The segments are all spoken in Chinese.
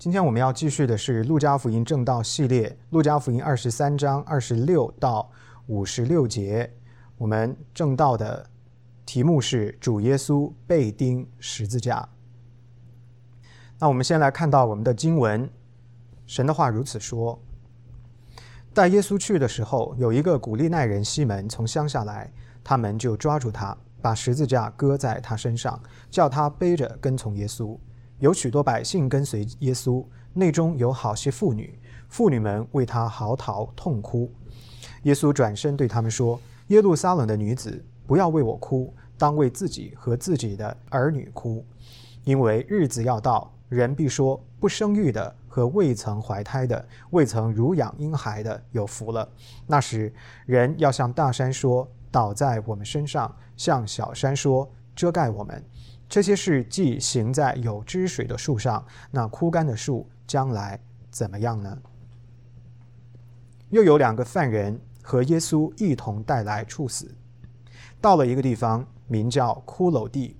今天我们要继续的是《路加福音正道系列》，《路加福音》二十三章二十六到五十六节。我们正道的题目是主耶稣被钉十字架。那我们先来看到我们的经文，神的话如此说：带耶稣去的时候，有一个古利奈人西门从乡下来，他们就抓住他，把十字架搁在他身上，叫他背着跟从耶稣。有许多百姓跟随耶稣，内中有好些妇女，妇女们为他嚎啕痛哭。耶稣转身对他们说：“耶路撒冷的女子，不要为我哭，当为自己和自己的儿女哭，因为日子要到，人必说：不生育的和未曾怀胎的、未曾乳养婴孩的有福了。那时，人要向大山说：倒在我们身上；向小山说：遮盖我们。”这些事既行在有汁水的树上，那枯干的树将来怎么样呢？又有两个犯人和耶稣一同带来处死，到了一个地方，名叫骷髅地，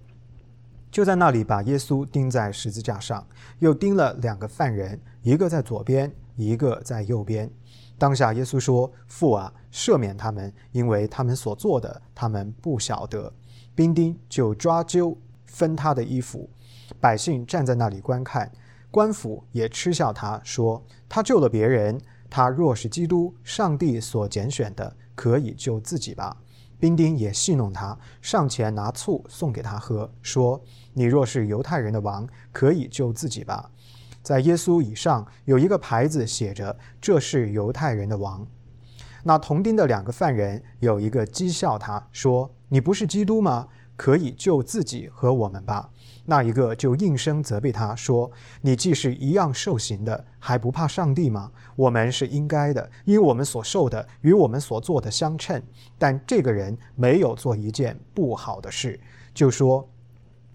就在那里把耶稣钉在十字架上，又钉了两个犯人，一个在左边，一个在右边。当下耶稣说：“父啊，赦免他们，因为他们所做的，他们不晓得。”兵丁就抓阄。分他的衣服，百姓站在那里观看，官府也嗤笑他，说：“他救了别人，他若是基督，上帝所拣选的，可以救自己吧。”兵丁也戏弄他，上前拿醋送给他喝，说：“你若是犹太人的王，可以救自己吧。”在耶稣以上有一个牌子，写着：“这是犹太人的王。”那同钉的两个犯人有一个讥笑他，说：“你不是基督吗？”可以救自己和我们吧？那一个就应声责备他说：“你既是一样受刑的，还不怕上帝吗？我们是应该的，因我们所受的与我们所做的相称。但这个人没有做一件不好的事，就说：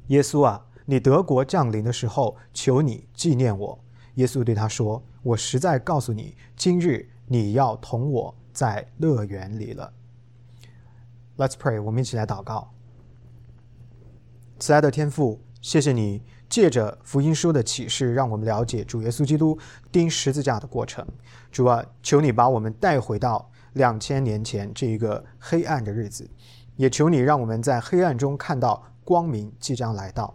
耶稣啊，你德国降临的时候，求你纪念我。耶稣对他说：我实在告诉你，今日你要同我在乐园里了。Let's pray，我们一起来祷告。慈爱的天父，谢谢你借着福音书的启示，让我们了解主耶稣基督钉十字架的过程。主啊，求你把我们带回到两千年前这一个黑暗的日子，也求你让我们在黑暗中看到光明即将来到。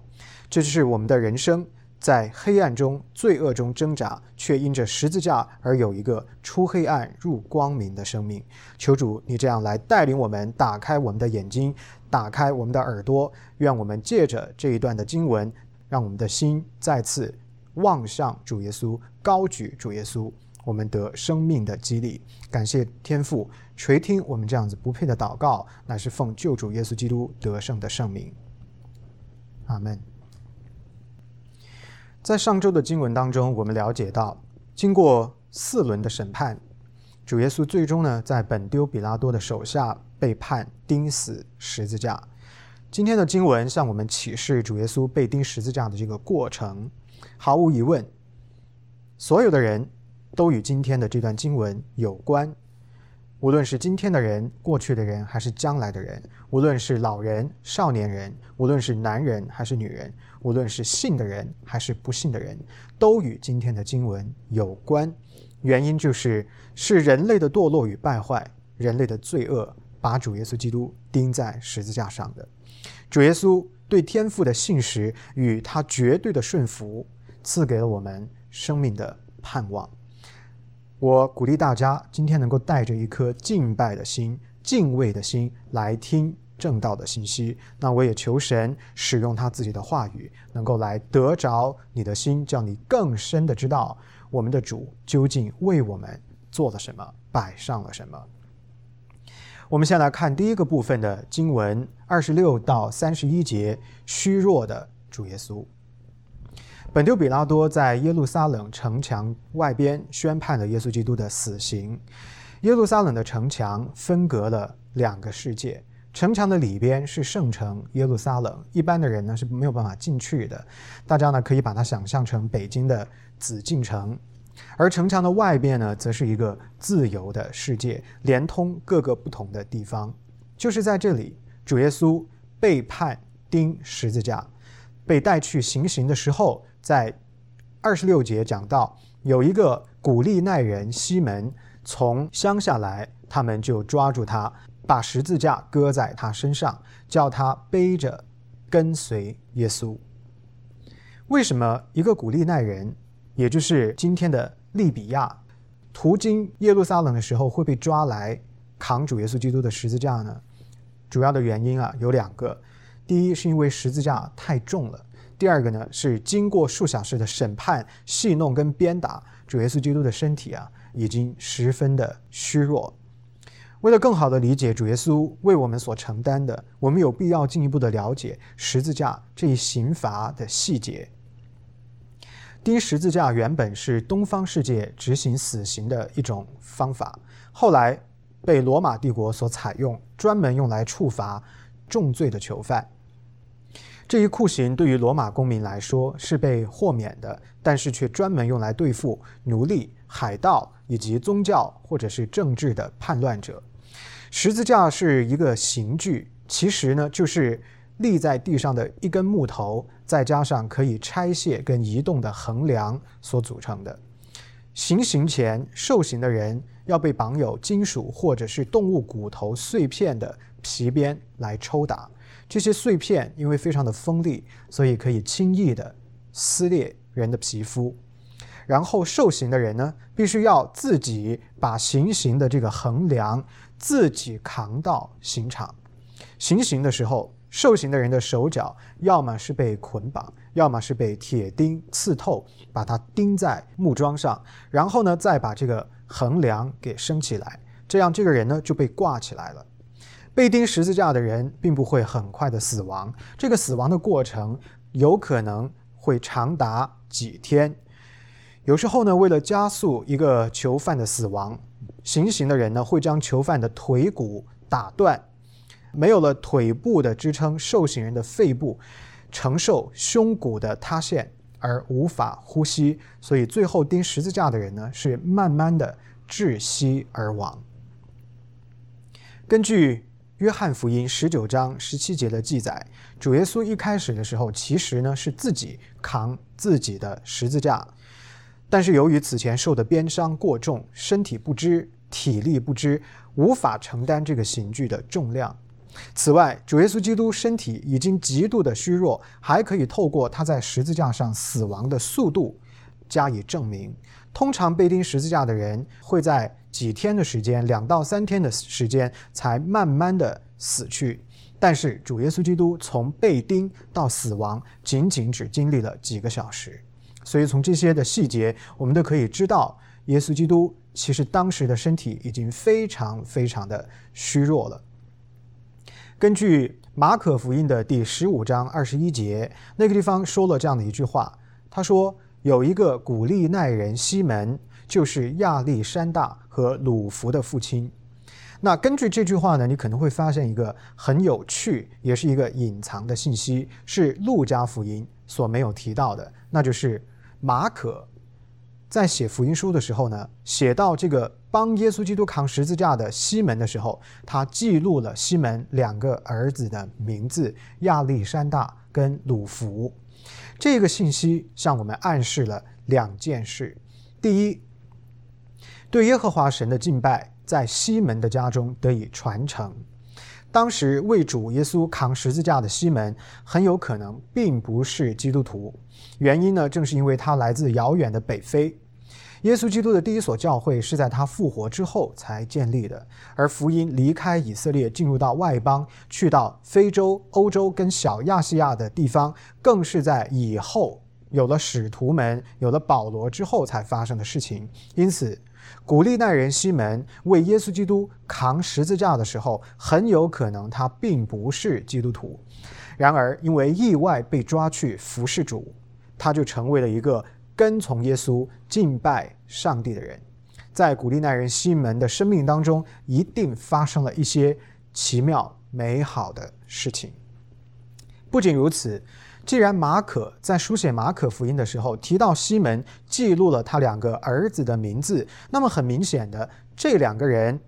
这就是我们的人生，在黑暗中、罪恶中挣扎，却因着十字架而有一个出黑暗入光明的生命。求主，你这样来带领我们，打开我们的眼睛。打开我们的耳朵，愿我们借着这一段的经文，让我们的心再次望向主耶稣，高举主耶稣，我们得生命的激励。感谢天父垂听我们这样子不配的祷告，乃是奉救主耶稣基督得胜的圣名。阿门。在上周的经文当中，我们了解到，经过四轮的审判，主耶稣最终呢，在本丢比拉多的手下。被判钉死十字架。今天的经文向我们启示主耶稣被钉十字架的这个过程。毫无疑问，所有的人都与今天的这段经文有关。无论是今天的人、过去的人，还是将来的人；无论是老人、少年人；无论是男人还是女人；无论是信的人还是不信的人，都与今天的经文有关。原因就是，是人类的堕落与败坏，人类的罪恶。把主耶稣基督钉在十字架上的主耶稣对天父的信实与他绝对的顺服，赐给了我们生命的盼望。我鼓励大家今天能够带着一颗敬拜的心、敬畏的心来听正道的信息。那我也求神使用他自己的话语，能够来得着你的心，叫你更深的知道我们的主究竟为我们做了什么，摆上了什么。我们先来看第一个部分的经文，二十六到三十一节，虚弱的主耶稣。本丢比拉多在耶路撒冷城墙外边宣判了耶稣基督的死刑。耶路撒冷的城墙分隔了两个世界，城墙的里边是圣城耶路撒冷，一般的人呢是没有办法进去的。大家呢可以把它想象成北京的紫禁城。而城墙的外边呢，则是一个自由的世界，连通各个不同的地方。就是在这里，主耶稣被判钉十字架，被带去行刑的时候，在二十六节讲到，有一个古利奈人西门从乡下来，他们就抓住他，把十字架搁在他身上，叫他背着跟随耶稣。为什么一个古利奈人，也就是今天的利比亚，途经耶路撒冷的时候会被抓来扛主耶稣基督的十字架呢？主要的原因啊有两个，第一是因为十字架太重了。第二个呢，是经过数小时的审判、戏弄跟鞭打，主耶稣基督的身体啊，已经十分的虚弱。为了更好的理解主耶稣为我们所承担的，我们有必要进一步的了解十字架这一刑罚的细节。钉十字架原本是东方世界执行死刑的一种方法，后来被罗马帝国所采用，专门用来处罚重罪的囚犯。这一酷刑对于罗马公民来说是被豁免的，但是却专门用来对付奴隶、海盗以及宗教或者是政治的叛乱者。十字架是一个刑具，其实呢就是立在地上的一根木头，再加上可以拆卸跟移动的横梁所组成的。行刑前，受刑的人要被绑有金属或者是动物骨头碎片的皮鞭来抽打。这些碎片因为非常的锋利，所以可以轻易的撕裂人的皮肤。然后受刑的人呢，必须要自己把行刑的这个横梁自己扛到刑场。行刑的时候，受刑的人的手脚要么是被捆绑，要么是被铁钉刺透，把它钉在木桩上，然后呢，再把这个横梁给升起来，这样这个人呢就被挂起来了。被钉十字架的人并不会很快的死亡，这个死亡的过程有可能会长达几天。有时候呢，为了加速一个囚犯的死亡，行刑的人呢会将囚犯的腿骨打断，没有了腿部的支撑，受刑人的肺部承受胸骨的塌陷而无法呼吸，所以最后钉十字架的人呢是慢慢的窒息而亡。根据约翰福音十九章十七节的记载，主耶稣一开始的时候，其实呢是自己扛自己的十字架，但是由于此前受的鞭伤过重，身体不支、体力不支，无法承担这个刑具的重量。此外，主耶稣基督身体已经极度的虚弱，还可以透过他在十字架上死亡的速度加以证明。通常被钉十字架的人会在几天的时间，两到三天的时间，才慢慢的死去。但是主耶稣基督从被钉到死亡，仅仅只经历了几个小时。所以从这些的细节，我们都可以知道，耶稣基督其实当时的身体已经非常非常的虚弱了。根据马可福音的第十五章二十一节，那个地方说了这样的一句话，他说。有一个古利奈人西门，就是亚历山大和鲁弗的父亲。那根据这句话呢，你可能会发现一个很有趣，也是一个隐藏的信息，是路加福音所没有提到的，那就是马可在写福音书的时候呢，写到这个帮耶稣基督扛十字架的西门的时候，他记录了西门两个儿子的名字：亚历山大跟鲁弗。这个信息向我们暗示了两件事：第一，对耶和华神的敬拜在西门的家中得以传承。当时为主耶稣扛十字架的西门很有可能并不是基督徒，原因呢，正是因为他来自遥远的北非。耶稣基督的第一所教会是在他复活之后才建立的，而福音离开以色列，进入到外邦，去到非洲、欧洲跟小亚细亚的地方，更是在以后有了使徒们、有了保罗之后才发生的事情。因此，古利奈人西门为耶稣基督扛十字架的时候，很有可能他并不是基督徒。然而，因为意外被抓去服侍主，他就成为了一个。跟从耶稣敬拜上帝的人，在古利奈人西门的生命当中，一定发生了一些奇妙美好的事情。不仅如此，既然马可在书写马可福音的时候提到西门，记录了他两个儿子的名字，那么很明显的，这两个人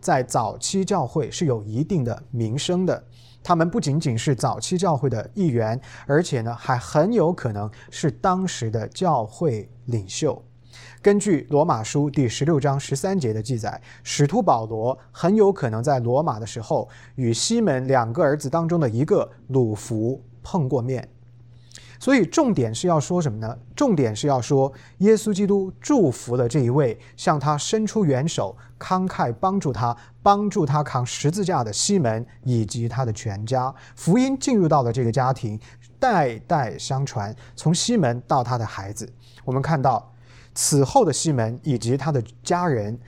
在早期教会是有一定的名声的。他们不仅仅是早期教会的一员，而且呢，还很有可能是当时的教会领袖。根据罗马书第十六章十三节的记载，使徒保罗很有可能在罗马的时候，与西门两个儿子当中的一个鲁弗碰过面。所以重点是要说什么呢？重点是要说耶稣基督祝福了这一位向他伸出援手、慷慨帮助他、帮助他扛十字架的西门以及他的全家。福音进入到了这个家庭，代代相传，从西门到他的孩子。我们看到此后的西门以及他的家人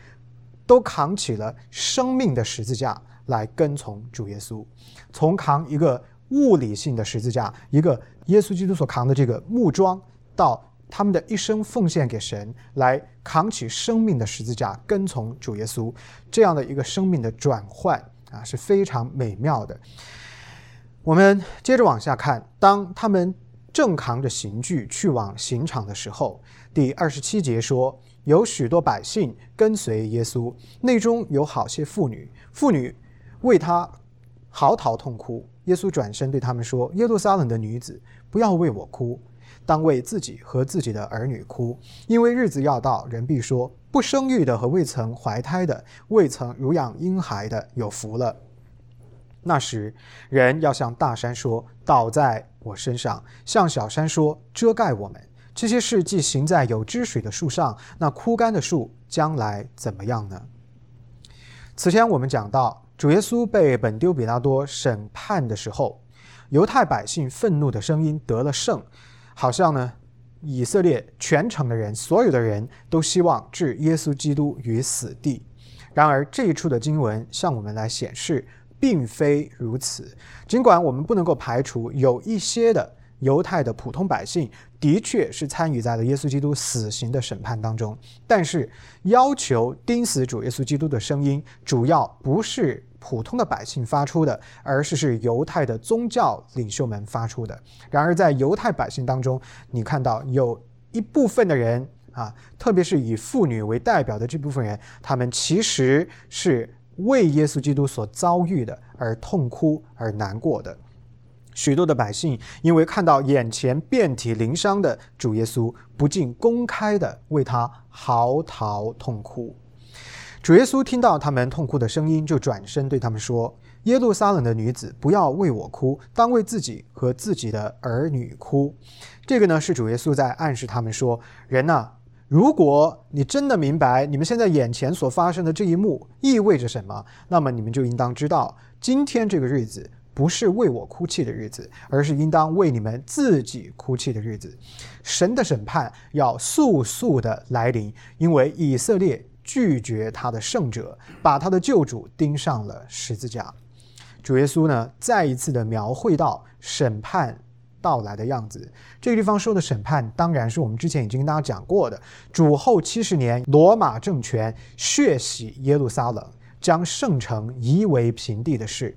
都扛起了生命的十字架来跟从主耶稣，从扛一个。物理性的十字架，一个耶稣基督所扛的这个木桩，到他们的一生奉献给神，来扛起生命的十字架，跟从主耶稣，这样的一个生命的转换啊，是非常美妙的。我们接着往下看，当他们正扛着刑具去往刑场的时候，第二十七节说，有许多百姓跟随耶稣，内中有好些妇女，妇女为他嚎啕痛哭。耶稣转身对他们说：“耶路撒冷的女子，不要为我哭，当为自己和自己的儿女哭，因为日子要到，人必说：不生育的和未曾怀胎的、未曾乳养婴孩的有福了。那时，人要向大山说：倒在我身上；向小山说：遮盖我们。这些事既行在有汁水的树上，那枯干的树将来怎么样呢？此前我们讲到。”主耶稣被本丢比拉多审判的时候，犹太百姓愤怒的声音得了胜，好像呢，以色列全城的人，所有的人都希望置耶稣基督于死地。然而这一处的经文向我们来显示，并非如此。尽管我们不能够排除有一些的。犹太的普通百姓的确是参与在了耶稣基督死刑的审判当中，但是要求钉死主耶稣基督的声音，主要不是普通的百姓发出的，而是是犹太的宗教领袖们发出的。然而，在犹太百姓当中，你看到有一部分的人啊，特别是以妇女为代表的这部分人，他们其实是为耶稣基督所遭遇的而痛哭而难过的。许多的百姓因为看到眼前遍体鳞伤的主耶稣，不禁公开的为他嚎啕痛哭。主耶稣听到他们痛哭的声音，就转身对他们说：“耶路撒冷的女子，不要为我哭，当为自己和自己的儿女哭。”这个呢，是主耶稣在暗示他们说：“人呐，如果你真的明白你们现在眼前所发生的这一幕意味着什么，那么你们就应当知道，今天这个日子。”不是为我哭泣的日子，而是应当为你们自己哭泣的日子。神的审判要速速的来临，因为以色列拒绝他的圣者，把他的救主钉上了十字架。主耶稣呢，再一次的描绘到审判到来的样子。这个地方说的审判，当然是我们之前已经跟大家讲过的，主后七十年，罗马政权血洗耶路撒冷，将圣城夷为平地的事。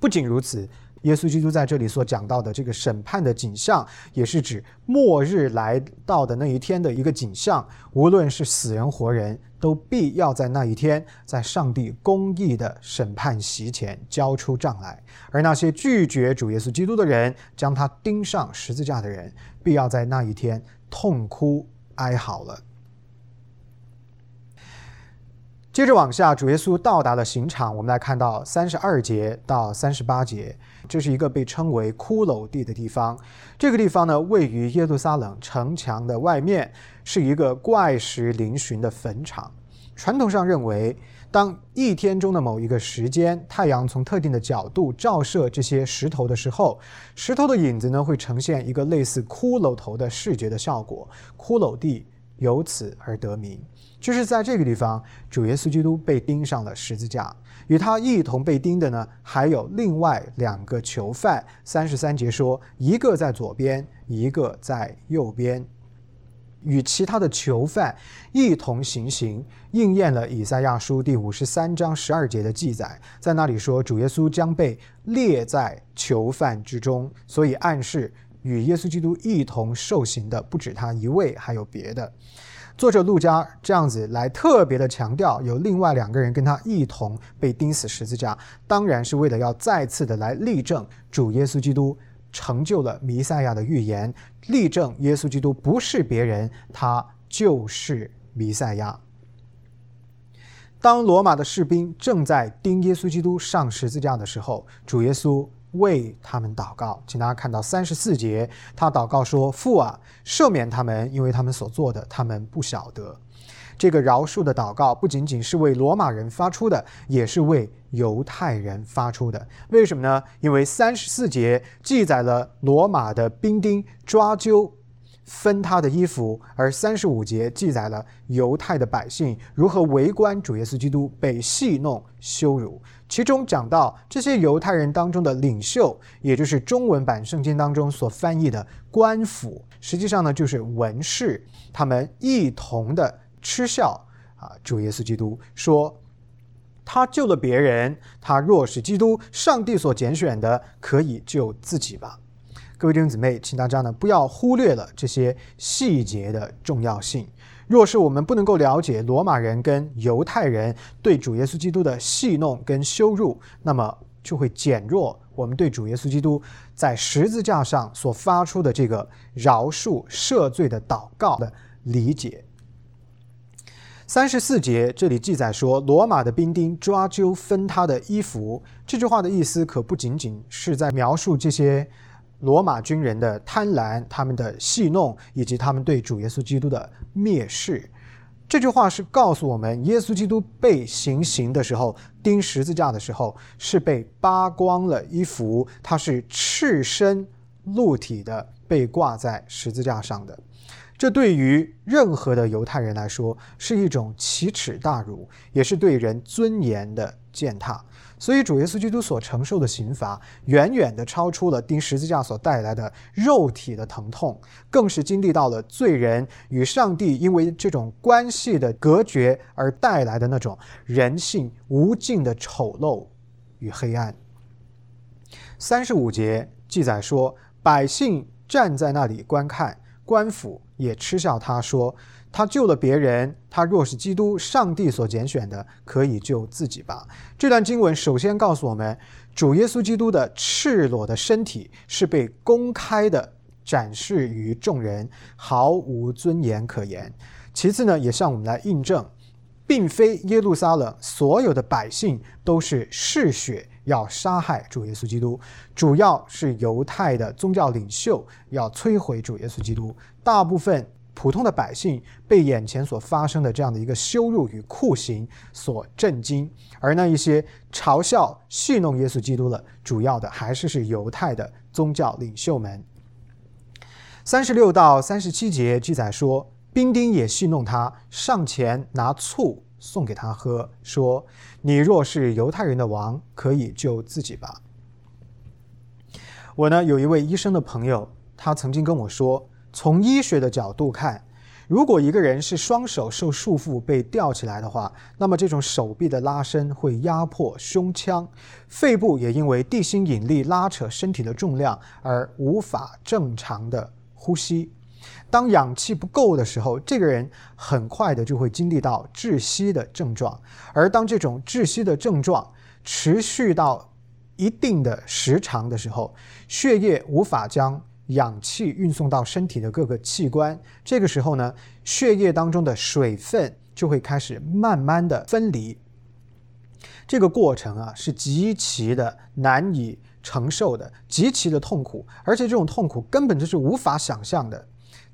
不仅如此，耶稣基督在这里所讲到的这个审判的景象，也是指末日来到的那一天的一个景象。无论是死人活人，都必要在那一天，在上帝公义的审判席前交出账来。而那些拒绝主耶稣基督的人，将他钉上十字架的人，必要在那一天痛哭哀嚎了。接着往下，主耶稣到达了刑场。我们来看到三十二节到三十八节，这是一个被称为骷髅地的地方。这个地方呢，位于耶路撒冷城墙的外面，是一个怪石嶙峋的坟场。传统上认为，当一天中的某一个时间，太阳从特定的角度照射这些石头的时候，石头的影子呢，会呈现一个类似骷髅头的视觉的效果。骷髅地由此而得名。就是在这个地方，主耶稣基督被钉上了十字架，与他一同被钉的呢，还有另外两个囚犯。三十三节说，一个在左边，一个在右边，与其他的囚犯一同行刑，应验了以赛亚书第五十三章十二节的记载，在那里说，主耶稣将被列在囚犯之中，所以暗示与耶稣基督一同受刑的不止他一位，还有别的。作者陆家这样子来特别的强调，有另外两个人跟他一同被钉死十字架，当然是为了要再次的来立证主耶稣基督成就了弥赛亚的预言，立证耶稣基督不是别人，他就是弥赛亚。当罗马的士兵正在钉耶稣基督上十字架的时候，主耶稣为他们祷告。请大家看到三十四节，他祷告说：“父啊，赦免他们，因为他们所做的，他们不晓得。”这个饶恕的祷告不仅仅是为罗马人发出的，也是为犹太人发出的。为什么呢？因为三十四节记载了罗马的兵丁抓阄。分他的衣服，而三十五节记载了犹太的百姓如何围观主耶稣基督被戏弄羞辱。其中讲到这些犹太人当中的领袖，也就是中文版圣经当中所翻译的官府，实际上呢就是文士，他们一同的嗤笑啊主耶稣基督，说他救了别人，他若是基督，上帝所拣选的，可以救自己吧。各位弟兄姊妹，请大家呢不要忽略了这些细节的重要性。若是我们不能够了解罗马人跟犹太人对主耶稣基督的戏弄跟羞辱，那么就会减弱我们对主耶稣基督在十字架上所发出的这个饶恕赦罪的祷告的理解。三十四节这里记载说，罗马的兵丁抓阄分他的衣服。这句话的意思可不仅仅是在描述这些。罗马军人的贪婪，他们的戏弄，以及他们对主耶稣基督的蔑视，这句话是告诉我们，耶稣基督被行刑的时候，钉十字架的时候，是被扒光了衣服，他是赤身露体的被挂在十字架上的。这对于任何的犹太人来说，是一种奇耻大辱，也是对人尊严的践踏。所以，主耶稣基督所承受的刑罚，远远的超出了钉十字架所带来的肉体的疼痛，更是经历到了罪人与上帝因为这种关系的隔绝而带来的那种人性无尽的丑陋与黑暗。三十五节记载说，百姓站在那里观看，官府也嗤笑他说。他救了别人，他若是基督，上帝所拣选的，可以救自己吧。这段经文首先告诉我们，主耶稣基督的赤裸的身体是被公开的展示于众人，毫无尊严可言。其次呢，也向我们来印证，并非耶路撒冷所有的百姓都是嗜血要杀害主耶稣基督，主要是犹太的宗教领袖要摧毁主耶稣基督，大部分。普通的百姓被眼前所发生的这样的一个羞辱与酷刑所震惊，而那一些嘲笑戏弄耶稣基督的，主要的还是是犹太的宗教领袖们。三十六到三十七节记载说，兵丁也戏弄他，上前拿醋送给他喝，说：“你若是犹太人的王，可以救自己吧。”我呢有一位医生的朋友，他曾经跟我说。从医学的角度看，如果一个人是双手受束缚被吊起来的话，那么这种手臂的拉伸会压迫胸腔，肺部也因为地心引力拉扯身体的重量而无法正常的呼吸。当氧气不够的时候，这个人很快的就会经历到窒息的症状。而当这种窒息的症状持续到一定的时长的时候，血液无法将氧气运送到身体的各个器官，这个时候呢，血液当中的水分就会开始慢慢的分离。这个过程啊，是极其的难以承受的，极其的痛苦，而且这种痛苦根本就是无法想象的。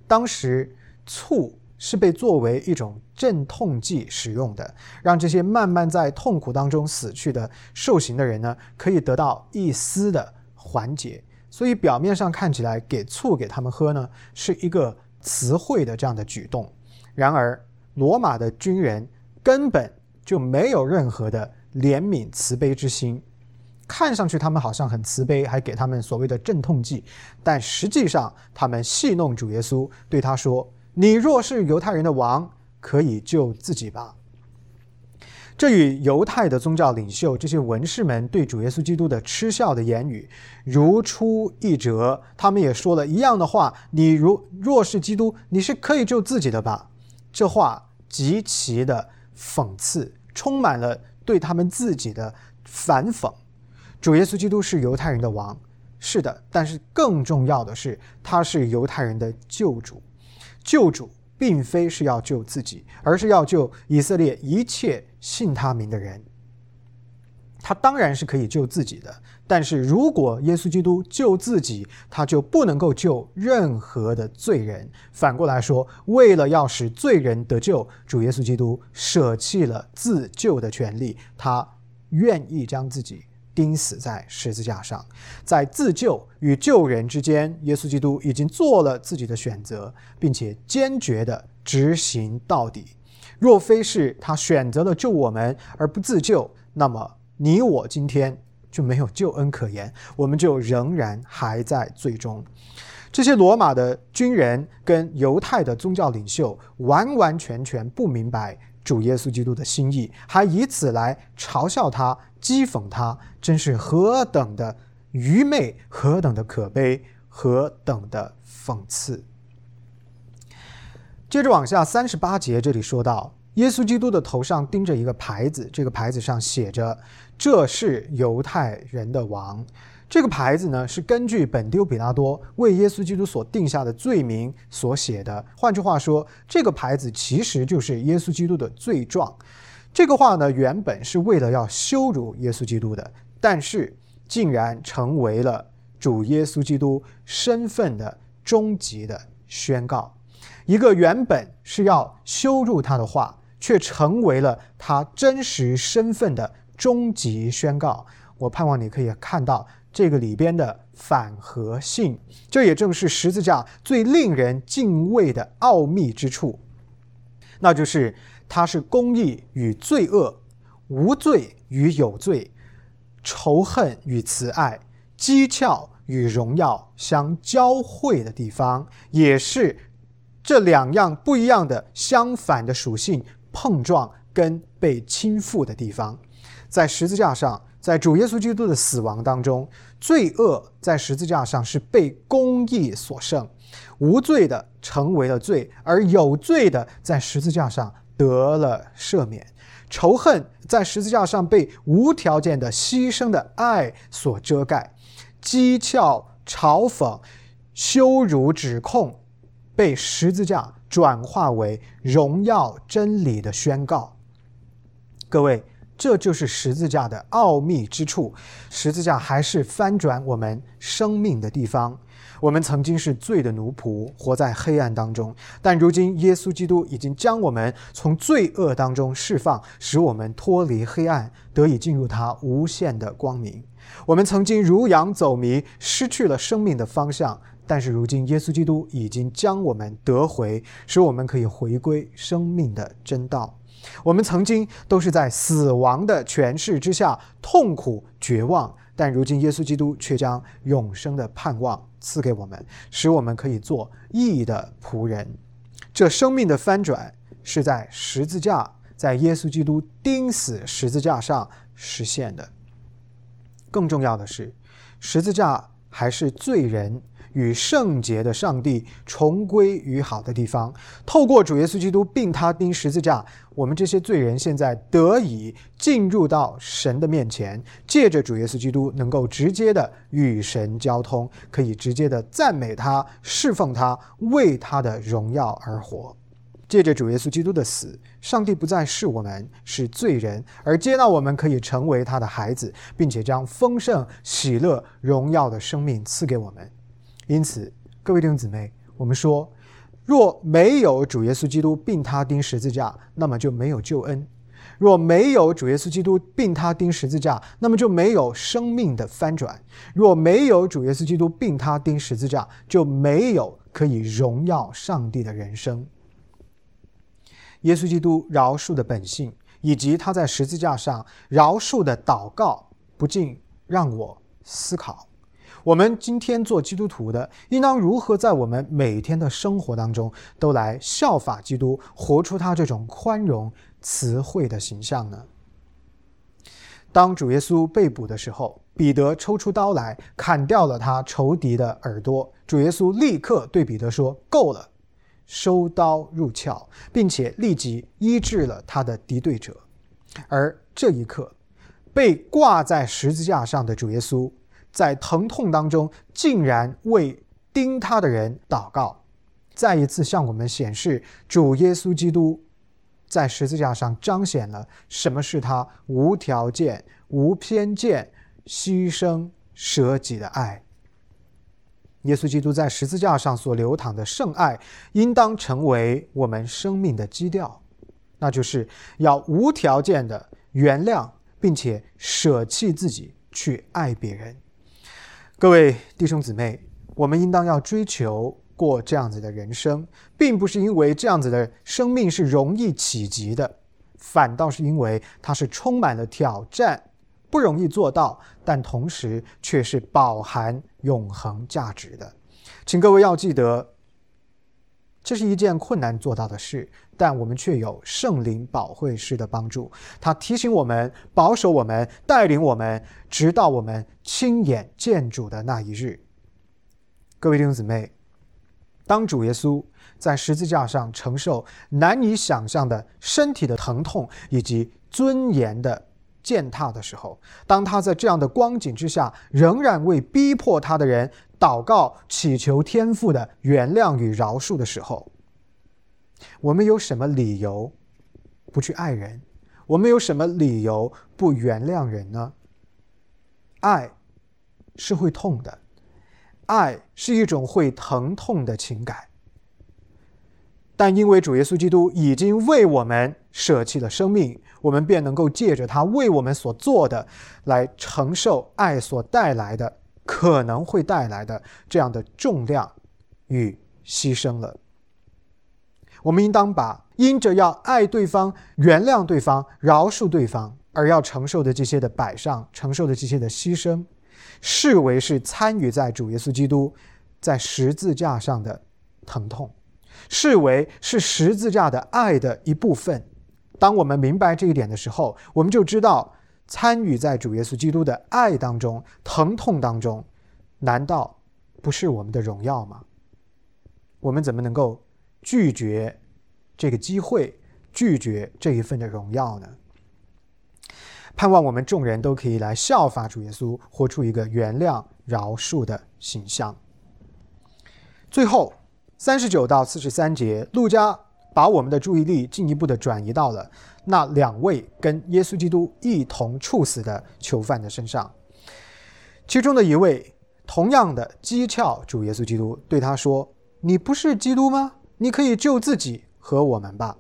当时醋是被作为一种镇痛剂使用的，让这些慢慢在痛苦当中死去的受刑的人呢，可以得到一丝的缓解。所以表面上看起来给醋给他们喝呢，是一个词汇的这样的举动。然而，罗马的军人根本就没有任何的怜悯慈悲之心。看上去他们好像很慈悲，还给他们所谓的镇痛剂，但实际上他们戏弄主耶稣，对他说：“你若是犹太人的王，可以救自己吧。”这与犹太的宗教领袖这些文士们对主耶稣基督的嗤笑的言语如出一辙。他们也说了一样的话：“你如若是基督，你是可以救自己的吧？”这话极其的讽刺，充满了对他们自己的反讽。主耶稣基督是犹太人的王，是的，但是更重要的是，他是犹太人的救主。救主并非是要救自己，而是要救以色列一切信他名的人。他当然是可以救自己的，但是如果耶稣基督救自己，他就不能够救任何的罪人。反过来说，为了要使罪人得救，主耶稣基督舍弃了自救的权利，他愿意将自己钉死在十字架上。在自救与救人之间，耶稣基督已经做了自己的选择，并且坚决地执行到底。若非是他选择了救我们而不自救，那么。你我今天就没有救恩可言，我们就仍然还在最终。这些罗马的军人跟犹太的宗教领袖完完全全不明白主耶稣基督的心意，还以此来嘲笑他、讥讽他，真是何等的愚昧，何等的可悲，何等的讽刺。接着往下，三十八节这里说到，耶稣基督的头上钉着一个牌子，这个牌子上写着。这是犹太人的王，这个牌子呢是根据本丢比拉多为耶稣基督所定下的罪名所写的。换句话说，这个牌子其实就是耶稣基督的罪状。这个话呢原本是为了要羞辱耶稣基督的，但是竟然成为了主耶稣基督身份的终极的宣告。一个原本是要羞辱他的话，却成为了他真实身份的。终极宣告，我盼望你可以看到这个里边的反合性，这也正是十字架最令人敬畏的奥秘之处，那就是它是公义与罪恶、无罪与有罪、仇恨与慈爱、讥诮与荣耀相交汇的地方，也是这两样不一样的相反的属性碰撞跟被倾覆的地方。在十字架上，在主耶稣基督的死亡当中，罪恶在十字架上是被公义所胜，无罪的成为了罪，而有罪的在十字架上得了赦免。仇恨在十字架上被无条件的牺牲的爱所遮盖，讥诮、嘲讽、羞辱、指控，被十字架转化为荣耀真理的宣告。各位。这就是十字架的奥秘之处。十字架还是翻转我们生命的地方。我们曾经是罪的奴仆，活在黑暗当中，但如今耶稣基督已经将我们从罪恶当中释放，使我们脱离黑暗，得以进入他无限的光明。我们曾经如羊走迷，失去了生命的方向，但是如今耶稣基督已经将我们得回，使我们可以回归生命的真道。我们曾经都是在死亡的权势之下痛苦绝望，但如今耶稣基督却将永生的盼望赐给我们，使我们可以做义的仆人。这生命的翻转是在十字架，在耶稣基督钉死十字架上实现的。更重要的是，十字架还是罪人。与圣洁的上帝重归于好的地方，透过主耶稣基督并他钉十字架，我们这些罪人现在得以进入到神的面前，借着主耶稣基督能够直接的与神交通，可以直接的赞美他、侍奉他、为他的荣耀而活。借着主耶稣基督的死，上帝不再是我们是罪人，而接纳我们可以成为他的孩子，并且将丰盛、喜乐、荣耀的生命赐给我们。因此，各位弟兄姊妹，我们说，若没有主耶稣基督并他钉十字架，那么就没有救恩；若没有主耶稣基督并他钉十字架，那么就没有生命的翻转；若没有主耶稣基督并他钉十字架，就没有可以荣耀上帝的人生。耶稣基督饶恕的本性，以及他在十字架上饶恕的祷告，不禁让我思考。我们今天做基督徒的，应当如何在我们每天的生活当中，都来效法基督，活出他这种宽容、慈惠的形象呢？当主耶稣被捕的时候，彼得抽出刀来砍掉了他仇敌的耳朵。主耶稣立刻对彼得说：“够了，收刀入鞘，并且立即医治了他的敌对者。而这一刻，被挂在十字架上的主耶稣，在疼痛当中，竟然为钉他的人祷告，再一次向我们显示主耶稣基督在十字架上彰显了什么是他无条件、无偏见、牺牲舍己的爱。耶稣基督在十字架上所流淌的圣爱，应当成为我们生命的基调，那就是要无条件的原谅，并且舍弃自己去爱别人。各位弟兄姊妹，我们应当要追求过这样子的人生，并不是因为这样子的生命是容易企及的，反倒是因为它是充满了挑战。不容易做到，但同时却是饱含永恒价值的。请各位要记得，这是一件困难做到的事，但我们却有圣灵保惠师的帮助，他提醒我们、保守我们、带领我们，直到我们亲眼见主的那一日。各位弟兄姊妹，当主耶稣在十字架上承受难以想象的身体的疼痛以及尊严的。践踏的时候，当他在这样的光景之下，仍然为逼迫他的人祷告、祈求天父的原谅与饶恕的时候，我们有什么理由不去爱人？我们有什么理由不原谅人呢？爱是会痛的，爱是一种会疼痛的情感。但因为主耶稣基督已经为我们舍弃了生命，我们便能够借着他为我们所做的，来承受爱所带来的可能会带来的这样的重量与牺牲了。我们应当把因着要爱对方、原谅对方、饶恕对方而要承受的这些的摆上、承受的这些的牺牲，视为是参与在主耶稣基督在十字架上的疼痛。视为是十字架的爱的一部分。当我们明白这一点的时候，我们就知道参与在主耶稣基督的爱当中、疼痛当中，难道不是我们的荣耀吗？我们怎么能够拒绝这个机会，拒绝这一份的荣耀呢？盼望我们众人都可以来效法主耶稣，活出一个原谅、饶恕的形象。最后。三十九到四十三节，路加把我们的注意力进一步的转移到了那两位跟耶稣基督一同处死的囚犯的身上。其中的一位同样的讥诮主耶稣基督，对他说：“你不是基督吗？你可以救自己和我们吧。”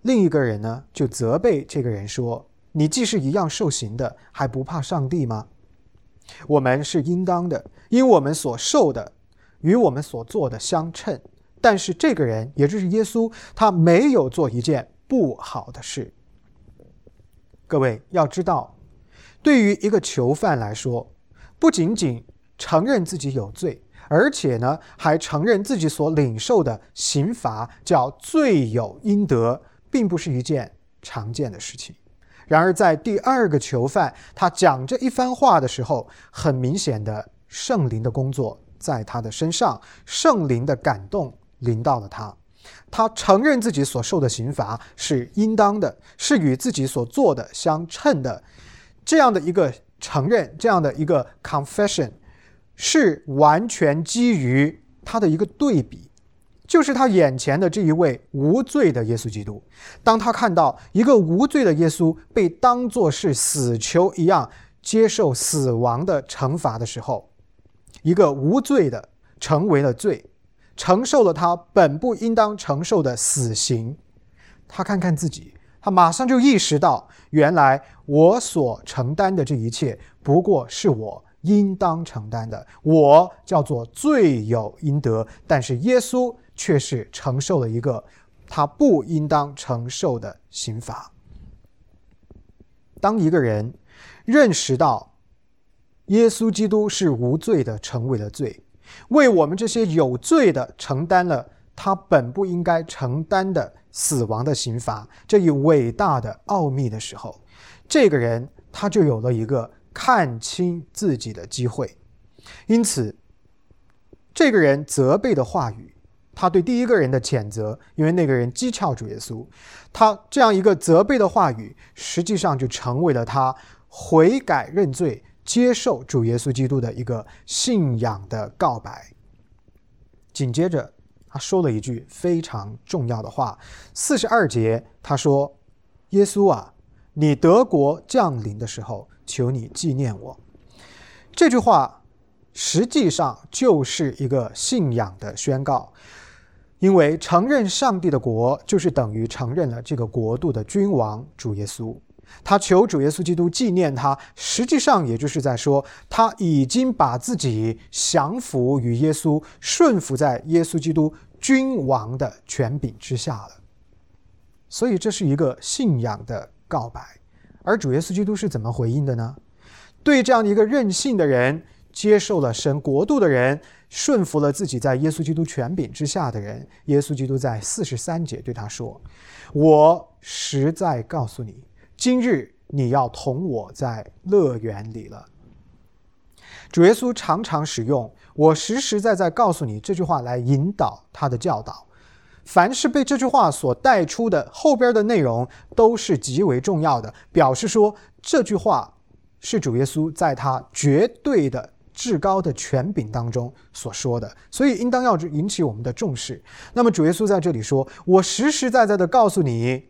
另一个人呢，就责备这个人说：“你既是一样受刑的，还不怕上帝吗？我们是应当的，因我们所受的。”与我们所做的相称，但是这个人，也就是耶稣，他没有做一件不好的事。各位要知道，对于一个囚犯来说，不仅仅承认自己有罪，而且呢，还承认自己所领受的刑罚叫罪有应得，并不是一件常见的事情。然而，在第二个囚犯他讲这一番话的时候，很明显的圣灵的工作。在他的身上，圣灵的感动临到了他，他承认自己所受的刑罚是应当的，是与自己所做的相称的。这样的一个承认，这样的一个 confession，是完全基于他的一个对比，就是他眼前的这一位无罪的耶稣基督。当他看到一个无罪的耶稣被当作是死囚一样接受死亡的惩罚的时候，一个无罪的成为了罪，承受了他本不应当承受的死刑。他看看自己，他马上就意识到，原来我所承担的这一切，不过是我应当承担的。我叫做罪有应得，但是耶稣却是承受了一个他不应当承受的刑罚。当一个人认识到，耶稣基督是无罪的，成为了罪，为我们这些有罪的承担了他本不应该承担的死亡的刑罚。这一伟大的奥秘的时候，这个人他就有了一个看清自己的机会。因此，这个人责备的话语，他对第一个人的谴责，因为那个人讥诮主耶稣，他这样一个责备的话语，实际上就成为了他悔改认罪、接受主耶稣基督的一个信仰的告白。紧接着，他说了一句非常重要的话，四十二节，他说：“耶稣啊，你德国降临的时候，求你纪念我。”这句话实际上就是一个信仰的宣告，因为承认上帝的国，就是等于承认了这个国度的君王主耶稣。他求主耶稣基督纪念他，实际上也就是在说，他已经把自己降服于耶稣，顺服在耶稣基督君王的权柄之下了。所以这是一个信仰的告白。而主耶稣基督是怎么回应的呢？对这样的一个任性的人，接受了神国度的人，顺服了自己在耶稣基督权柄之下的人，耶稣基督在四十三节对他说：“我实在告诉你。”今日你要同我在乐园里了。主耶稣常常使用“我实实在在告诉你”这句话来引导他的教导。凡是被这句话所带出的后边的内容，都是极为重要的，表示说这句话是主耶稣在他绝对的至高的权柄当中所说的，所以应当要引起我们的重视。那么主耶稣在这里说：“我实实在在的告诉你。”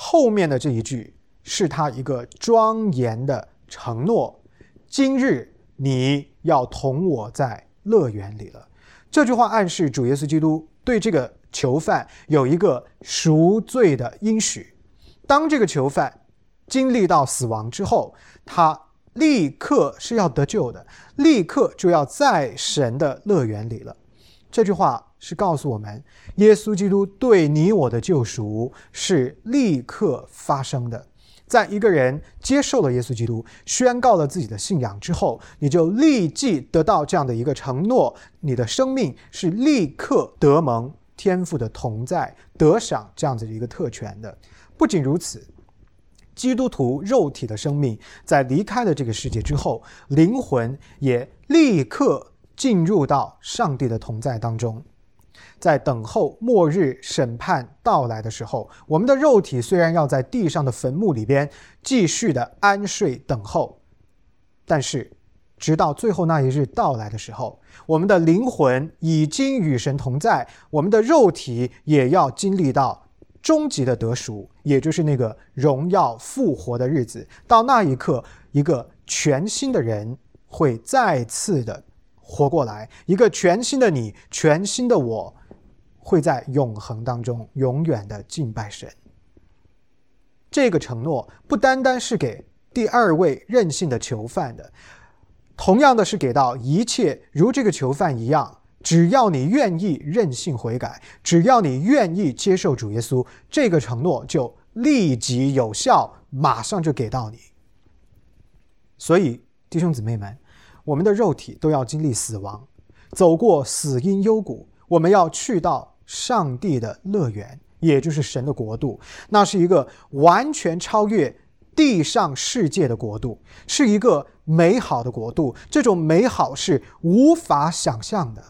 后面的这一句是他一个庄严的承诺：“今日你要同我在乐园里了。”这句话暗示主耶稣基督对这个囚犯有一个赎罪的应许。当这个囚犯经历到死亡之后，他立刻是要得救的，立刻就要在神的乐园里了。这句话。是告诉我们，耶稣基督对你我的救赎是立刻发生的。在一个人接受了耶稣基督，宣告了自己的信仰之后，你就立即得到这样的一个承诺：你的生命是立刻得蒙天父的同在，得享这样子的一个特权的。不仅如此，基督徒肉体的生命在离开了这个世界之后，灵魂也立刻进入到上帝的同在当中。在等候末日审判到来的时候，我们的肉体虽然要在地上的坟墓里边继续的安睡等候，但是直到最后那一日到来的时候，我们的灵魂已经与神同在，我们的肉体也要经历到终极的得赎，也就是那个荣耀复活的日子。到那一刻，一个全新的人会再次的活过来，一个全新的你，全新的我。会在永恒当中永远的敬拜神。这个承诺不单单是给第二位任性的囚犯的，同样的是给到一切如这个囚犯一样，只要你愿意任性悔改，只要你愿意接受主耶稣，这个承诺就立即有效，马上就给到你。所以弟兄姊妹们，我们的肉体都要经历死亡，走过死荫幽谷，我们要去到。上帝的乐园，也就是神的国度，那是一个完全超越地上世界的国度，是一个美好的国度。这种美好是无法想象的。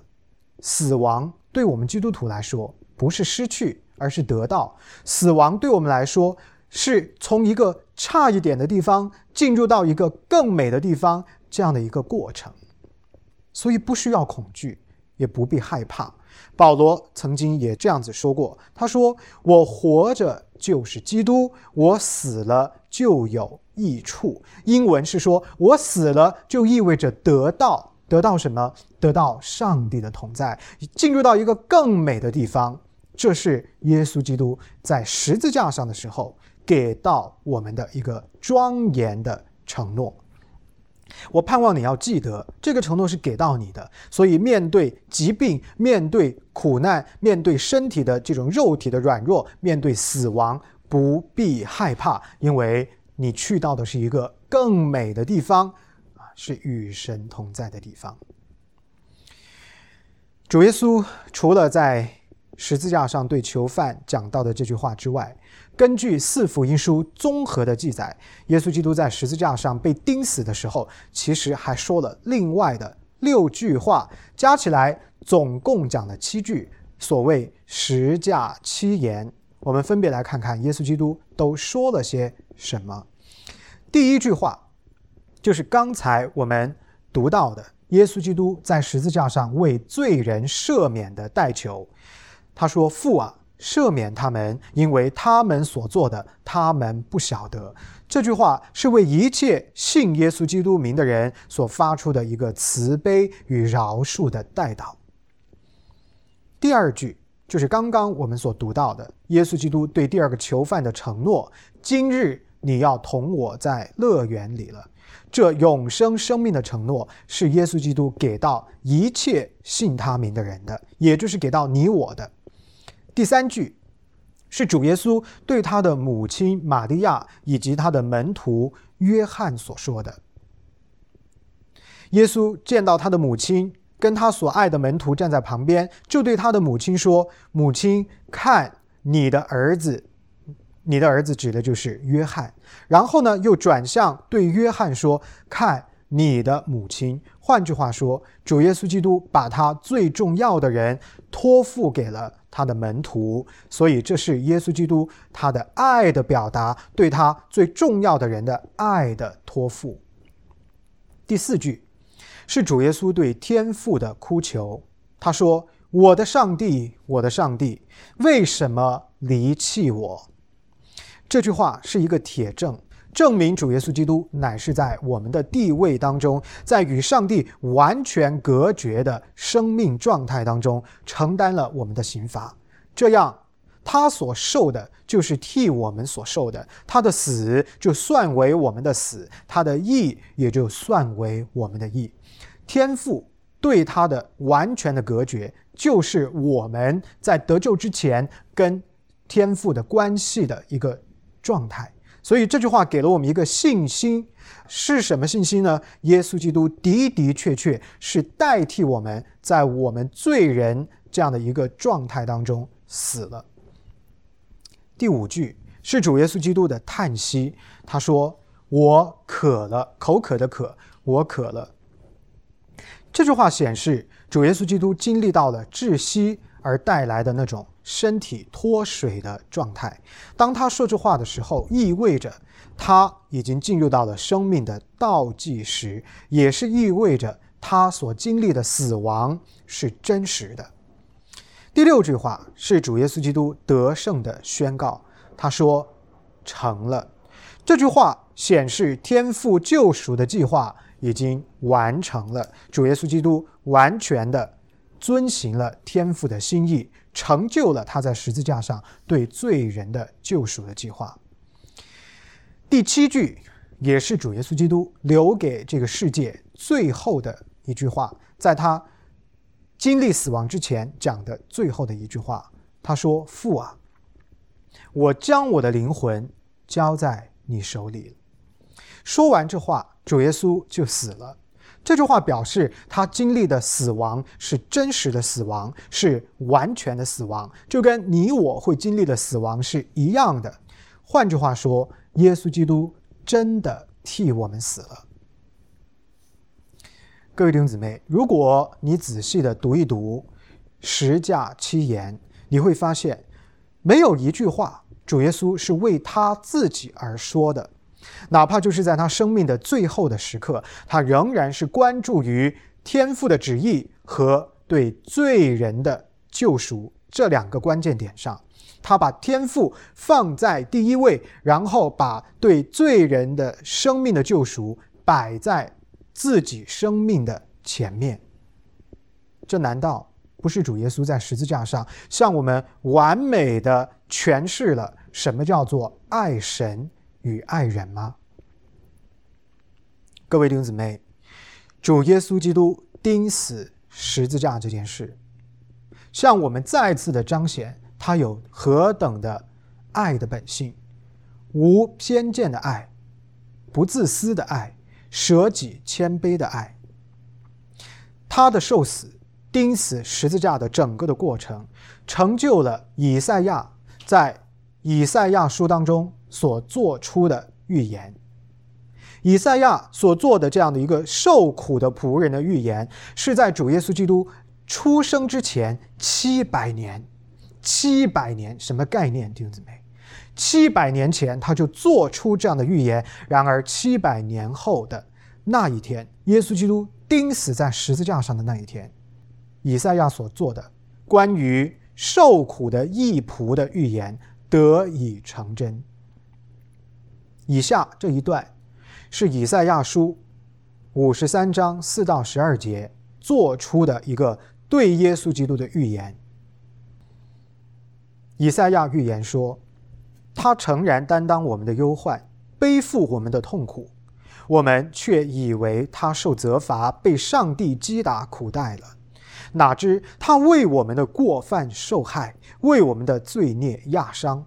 死亡对我们基督徒来说，不是失去，而是得到。死亡对我们来说，是从一个差一点的地方进入到一个更美的地方这样的一个过程。所以不需要恐惧，也不必害怕。保罗曾经也这样子说过：“他说，我活着就是基督，我死了就有益处。英文是说，我死了就意味着得到得到什么？得到上帝的同在，进入到一个更美的地方。这是耶稣基督在十字架上的时候给到我们的一个庄严的承诺。”我盼望你要记得，这个承诺是给到你的。所以，面对疾病、面对苦难、面对身体的这种肉体的软弱、面对死亡，不必害怕，因为你去到的是一个更美的地方，啊，是与神同在的地方。主耶稣除了在十字架上对囚犯讲到的这句话之外，根据四福音书综合的记载，耶稣基督在十字架上被钉死的时候，其实还说了另外的六句话，加起来总共讲了七句，所谓十架七言。我们分别来看看耶稣基督都说了些什么。第一句话就是刚才我们读到的，耶稣基督在十字架上为罪人赦免的代求。他说：“父啊，赦免他们，因为他们所做的，他们不晓得。”这句话是为一切信耶稣基督名的人所发出的一个慈悲与饶恕的代祷。第二句就是刚刚我们所读到的，耶稣基督对第二个囚犯的承诺：“今日你要同我在乐园里了。”这永生生命的承诺是耶稣基督给到一切信他名的人的，也就是给到你我的。第三句。是主耶稣对他的母亲玛利亚以及他的门徒约翰所说的。耶稣见到他的母亲跟他所爱的门徒站在旁边，就对他的母亲说：“母亲，看你的儿子。”你的儿子指的就是约翰。然后呢，又转向对约翰说：“看你的母亲。”换句话说，主耶稣基督把他最重要的人托付给了。他的门徒，所以这是耶稣基督他的爱的表达，对他最重要的人的爱的托付。第四句是主耶稣对天父的哭求，他说：“我的上帝，我的上帝，为什么离弃我？”这句话是一个铁证。证明主耶稣基督乃是在我们的地位当中，在与上帝完全隔绝的生命状态当中，承担了我们的刑罚。这样，他所受的就是替我们所受的，他的死就算为我们的死，他的义也就算为我们的义。天父对他的完全的隔绝，就是我们在得救之前跟天父的关系的一个状态。所以这句话给了我们一个信心，是什么信心呢？耶稣基督的的确确是代替我们在我们罪人这样的一个状态当中死了。第五句是主耶稣基督的叹息，他说：“我渴了，口渴的渴，我渴了。”这句话显示主耶稣基督经历到了窒息而带来的那种。身体脱水的状态。当他说这话的时候，意味着他已经进入到了生命的倒计时，也是意味着他所经历的死亡是真实的。第六句话是主耶稣基督得胜的宣告，他说：“成了。”这句话显示天父救赎的计划已经完成了，主耶稣基督完全的遵行了天父的心意。成就了他在十字架上对罪人的救赎的计划。第七句也是主耶稣基督留给这个世界最后的一句话，在他经历死亡之前讲的最后的一句话。他说：“父啊，我将我的灵魂交在你手里。”说完这话，主耶稣就死了。这句话表示他经历的死亡是真实的死亡，是完全的死亡，就跟你我会经历的死亡是一样的。换句话说，耶稣基督真的替我们死了。各位弟兄姊妹，如果你仔细的读一读十架七言，你会发现，没有一句话主耶稣是为他自己而说的。哪怕就是在他生命的最后的时刻，他仍然是关注于天父的旨意和对罪人的救赎这两个关键点上。他把天父放在第一位，然后把对罪人的生命的救赎摆在自己生命的前面。这难道不是主耶稣在十字架上向我们完美的诠释了什么叫做爱神？与爱人吗？各位弟兄姊妹，主耶稣基督钉死十字架这件事，向我们再次的彰显他有何等的爱的本性，无偏见的爱，不自私的爱，舍己谦卑的爱。他的受死、钉死十字架的整个的过程，成就了以赛亚在以赛亚书当中。所做出的预言，以赛亚所做的这样的一个受苦的仆人的预言，是在主耶稣基督出生之前七百年。七百年什么概念，弟兄姊妹？七百年前他就做出这样的预言。然而七百年后的那一天，耶稣基督钉死在十字架上的那一天，以赛亚所做的关于受苦的义仆的预言得以成真。以下这一段。是以赛亚书五十三章四到十二节做出的一个对耶稣基督的预言。以赛亚预言说：“他诚然担当我们的忧患，背负我们的痛苦，我们却以为他受责罚，被上帝击打苦待了。哪知他为我们的过犯受害，为我们的罪孽压伤。”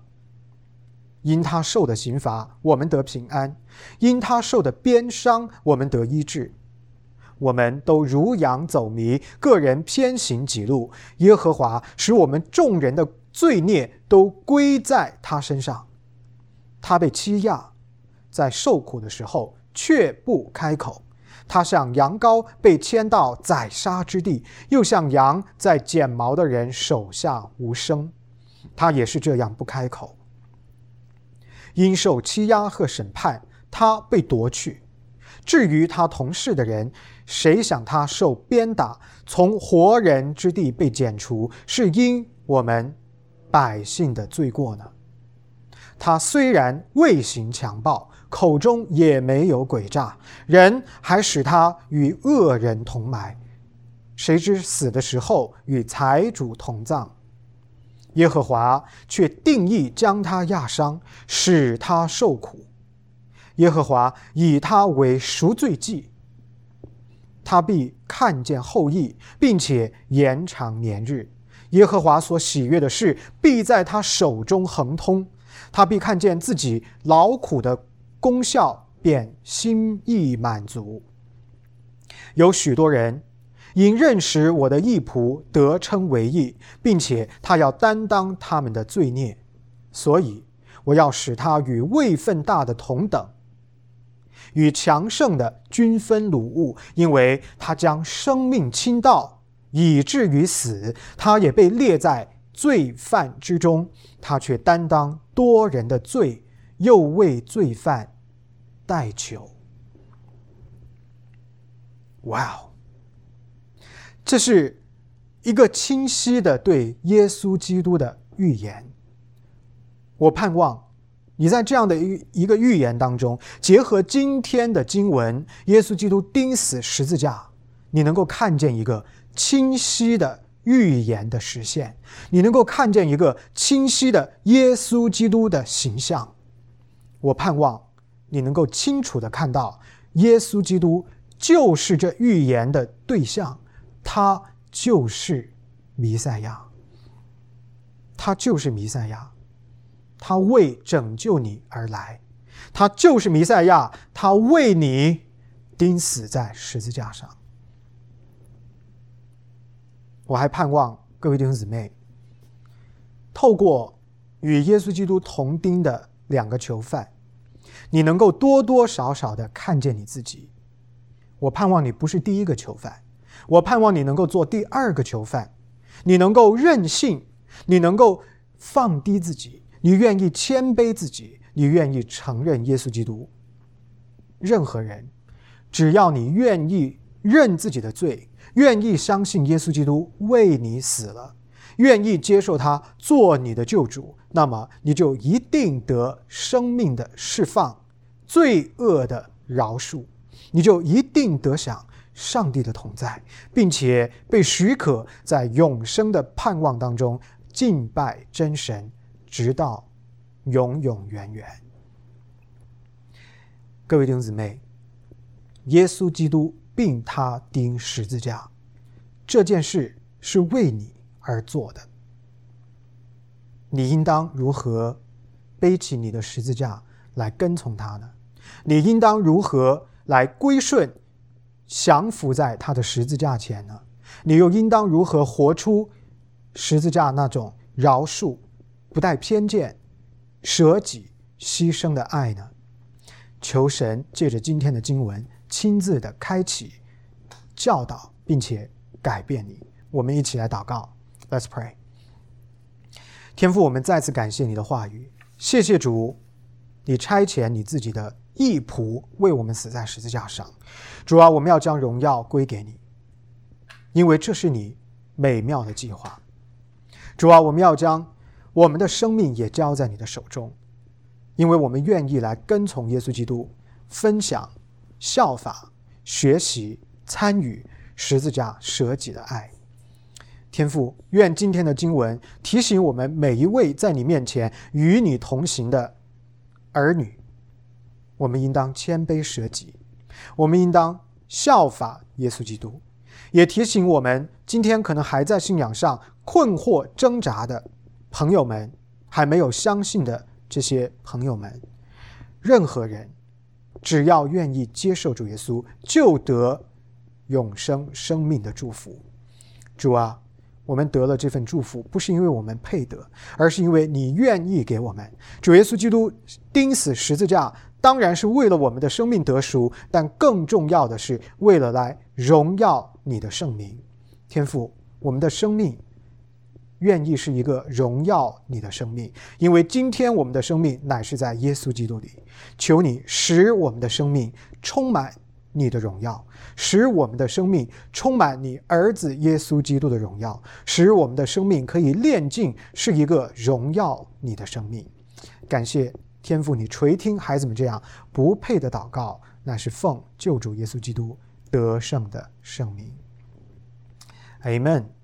因他受的刑罚，我们得平安；因他受的鞭伤，我们得医治。我们都如羊走迷，个人偏行己路。耶和华使我们众人的罪孽都归在他身上。他被欺压，在受苦的时候却不开口。他像羊羔被牵到宰杀之地，又像羊在剪毛的人手下无声。他也是这样不开口。因受欺压和审判，他被夺去；至于他同事的人，谁想他受鞭打，从活人之地被剪除，是因我们百姓的罪过呢？他虽然未行强暴，口中也没有诡诈，人还使他与恶人同埋，谁知死的时候与财主同葬。耶和华却定义将他压伤，使他受苦。耶和华以他为赎罪祭，他必看见后裔，并且延长年日。耶和华所喜悦的事，必在他手中亨通。他必看见自己劳苦的功效，便心意满足。有许多人。因认识我的义仆得称为义，并且他要担当他们的罪孽，所以我要使他与位分大的同等，与强盛的均分掳物，因为他将生命倾倒，以至于死，他也被列在罪犯之中，他却担当多人的罪，又为罪犯代求。哇哦！这是一个清晰的对耶稣基督的预言。我盼望你在这样的一一个预言当中，结合今天的经文，耶稣基督钉死十字架，你能够看见一个清晰的预言的实现，你能够看见一个清晰的耶稣基督的形象。我盼望你能够清楚的看到，耶稣基督就是这预言的对象。他就是弥赛亚，他就是弥赛亚，他为拯救你而来，他就是弥赛亚，他为你钉死在十字架上。我还盼望各位弟兄姊妹，透过与耶稣基督同钉的两个囚犯，你能够多多少少的看见你自己。我盼望你不是第一个囚犯。我盼望你能够做第二个囚犯，你能够任性，你能够放低自己，你愿意谦卑自己，你愿意承认耶稣基督。任何人，只要你愿意认自己的罪，愿意相信耶稣基督为你死了，愿意接受他做你的救主，那么你就一定得生命的释放，罪恶的饶恕，你就一定得享。上帝的同在，并且被许可在永生的盼望当中敬拜真神，直到永永远远。各位弟兄姊妹，耶稣基督并他钉十字架这件事是为你而做的，你应当如何背起你的十字架来跟从他呢？你应当如何来归顺？降服在他的十字架前呢？你又应当如何活出十字架那种饶恕、不带偏见、舍己牺牲的爱呢？求神借着今天的经文，亲自的开启、教导，并且改变你。我们一起来祷告，Let's pray。天父，我们再次感谢你的话语，谢谢主，你差遣你自己的义仆为我们死在十字架上。主啊，我们要将荣耀归给你，因为这是你美妙的计划。主啊，我们要将我们的生命也交在你的手中，因为我们愿意来跟从耶稣基督，分享、效法、学习、参与十字架舍己的爱。天父，愿今天的经文提醒我们每一位在你面前与你同行的儿女，我们应当谦卑舍己，我们应当效法耶稣基督。也提醒我们，今天可能还在信仰上困惑挣扎的朋友们，还没有相信的这些朋友们，任何人只要愿意接受主耶稣，就得永生生命的祝福。主啊！我们得了这份祝福，不是因为我们配得，而是因为你愿意给我们。主耶稣基督钉死十字架，当然是为了我们的生命得赎，但更重要的是为了来荣耀你的圣名。天父，我们的生命愿意是一个荣耀你的生命，因为今天我们的生命乃是在耶稣基督里。求你使我们的生命充满。你的荣耀，使我们的生命充满你儿子耶稣基督的荣耀，使我们的生命可以炼净，是一个荣耀你的生命。感谢天父，你垂听孩子们这样不配的祷告，那是奉救主耶稣基督得胜的圣名。Amen。